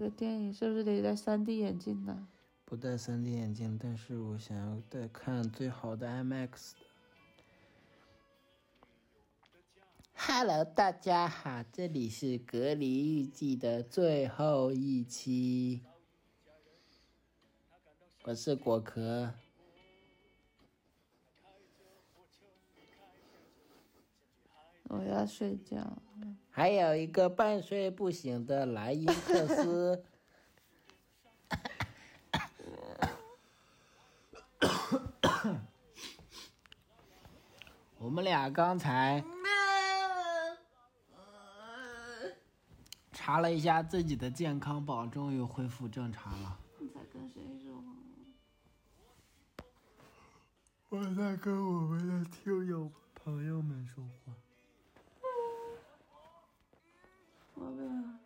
这个电影是不是得戴 3D 眼镜呢？不戴 3D 眼镜，但是我想要戴看最好的 IMAX 的。Hello，大家好，这里是《隔离日记》的最后一期，我是果壳。我要睡觉。还有一个半睡不醒的莱因克斯。我们俩刚才查了一下自己的健康宝，终于恢复正常了。你在跟谁说话？我在跟我们的听友朋友们说话。宝贝啊，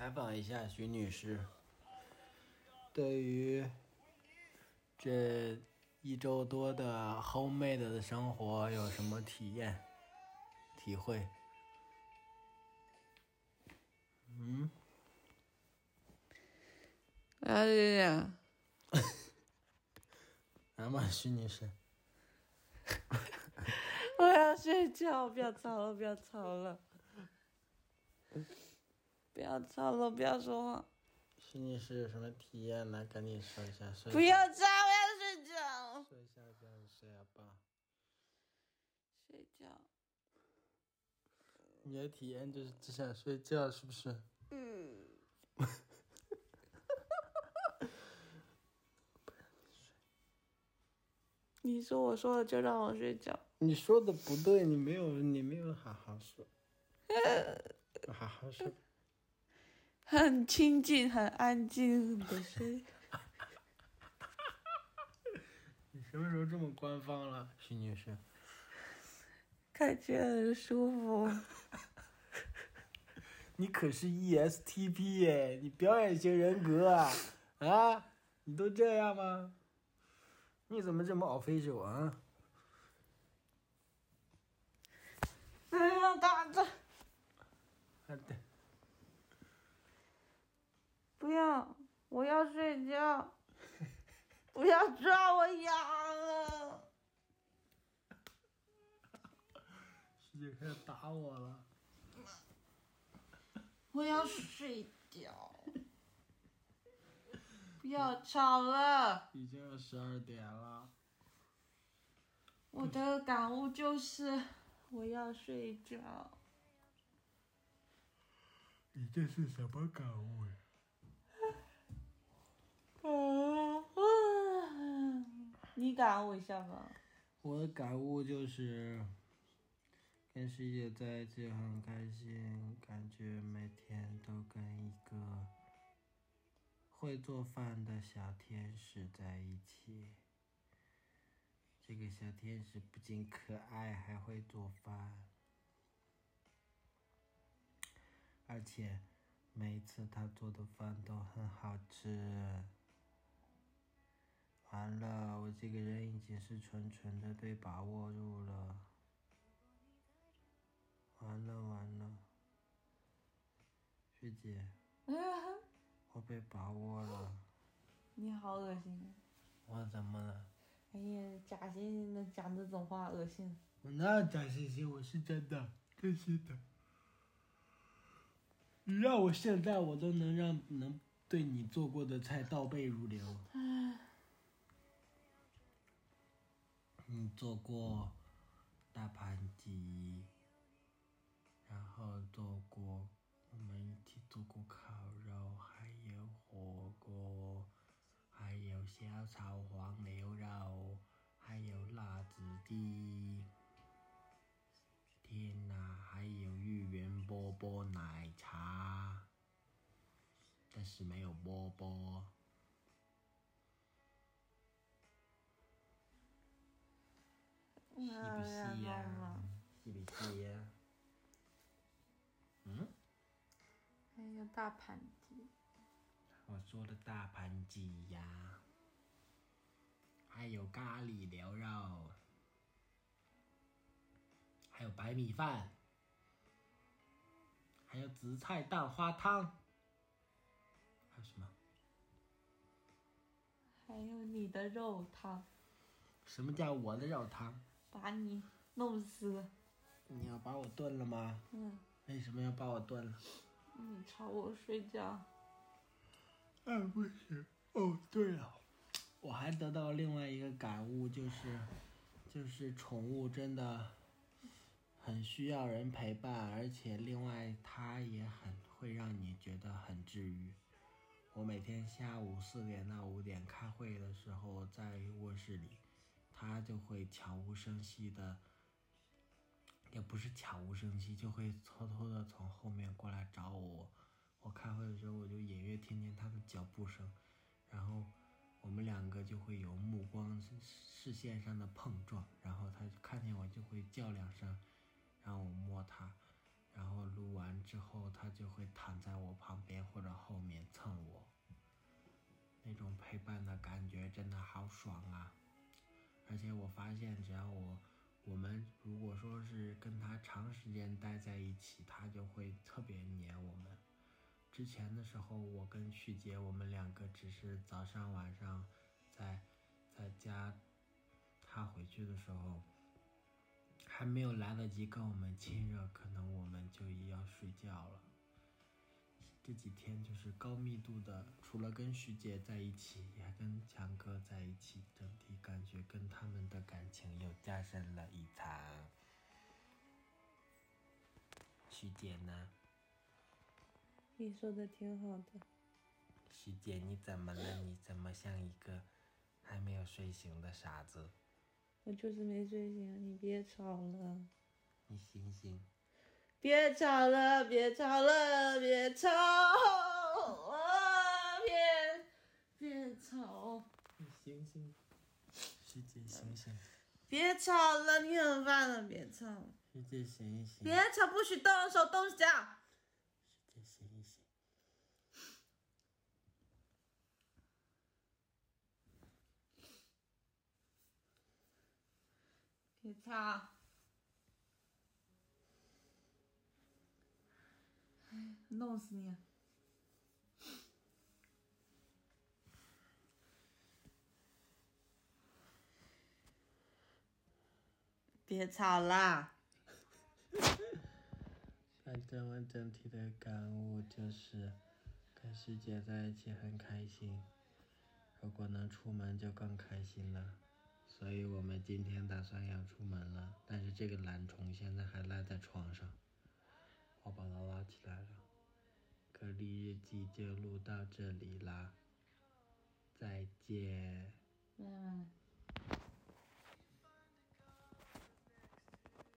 采访一下徐女士，对于这一周多的 homemade 的生活有什么体验、体会？嗯，我要睡觉。来嘛，徐女士。我要睡觉，不要吵了，不要吵了，不要吵了，不要说话，徐女士有什么体验呢？赶紧说一下。说一下不要吵，我要睡觉，说一下这样睡好不好？睡觉。你的体验就是只想睡觉，是不是？嗯。你说我说了就让我睡觉，你说的不对，你没有，你没有好好说，好好说。很清静、很安静的睡。你什么时候这么官方了，徐女士？感觉很舒服。你可是 ESTP 耶，你表演型人格啊啊！你都这样吗？你怎么这么 official 啊？不要打着，啊对，不要，我要睡觉。不要抓我痒了。师姐开始打我了。我要 睡觉。不要吵了。已经要十二点了。我的感悟就是，我要睡觉。你这是什么感悟呀？你感悟一下吧。我的感悟就是，跟师姐在一起很开心，感觉每天都跟一个会做饭的小天使在一起。这个小天使不仅可爱，还会做饭，而且每次他做的饭都很好吃。完了，我这个人已经是纯纯的被把握住了。完了完了，学姐，我被把握了。你好恶心！我怎么了？哎呀，假惺惺的讲这种话，恶心。我哪有假惺惺？我是真的，真心的。你让我现在我都能让能对你做过的菜倒背如流。你做过大盘鸡，然后做过我们一起做过烤肉，还有火锅，还有小炒黄牛肉，还有辣子鸡。天哪，还有芋圆波波奶茶，但是没有波波。是不是呀？是不是呀？大盘鸡，我说的大盘鸡呀，还有咖喱牛肉，还有有白米饭，还有紫菜蛋花汤，还有什么？还有你的肉汤，什么叫我的肉汤？把你弄死。你要把我炖了吗？嗯，为什么要把我炖了？你吵我睡觉。嗯，不行。哦，对了，我还得到另外一个感悟，就是，就是宠物真的很需要人陪伴，而且另外它也很会让你觉得很治愈。我每天下午四点到五点开会的时候，在卧室里，它就会悄无声息的，也不是悄无声息，就会偷偷的从后面过来找我。我开会的时候，我就隐约听见他的脚步声，然后我们两个就会有目光视线上的碰撞，然后它看见我就会叫两声，然后我摸他，然后录完之后，他就会躺在我旁边或者后面蹭我。那种陪伴的感觉真的好爽啊！而且我发现，只要我我们如果说是跟它长时间待在一起，它就会特别黏我们。之前的时候，我跟旭姐，我们两个只是早上晚上在在家，他回去的时候，还没有来得及跟我们亲热，可能我们就要睡觉了。这几天就是高密度的，除了跟徐姐在一起，也跟强哥在一起，的情又加深了一场。徐姐呢？你说的挺好的。徐姐，你怎么了？你怎么像一个还没有睡醒的傻子？我就是没睡醒，你别吵了，你醒醒！别吵了，别吵了，别吵啊！别别吵，你醒醒！徐姐醒醒！别吵了，你很烦了，别吵，徐姐醒一醒！别吵，不许动手动脚。徐姐醒一醒！别吵！哎，弄死你！别吵啦！反正我整体的感悟就是，跟师姐在一起很开心，如果能出门就更开心了。所以我们今天打算要出门了，但是这个懒虫现在还赖在床上，我把它拉起来了。隔离日记就录到这里啦，再见。嗯。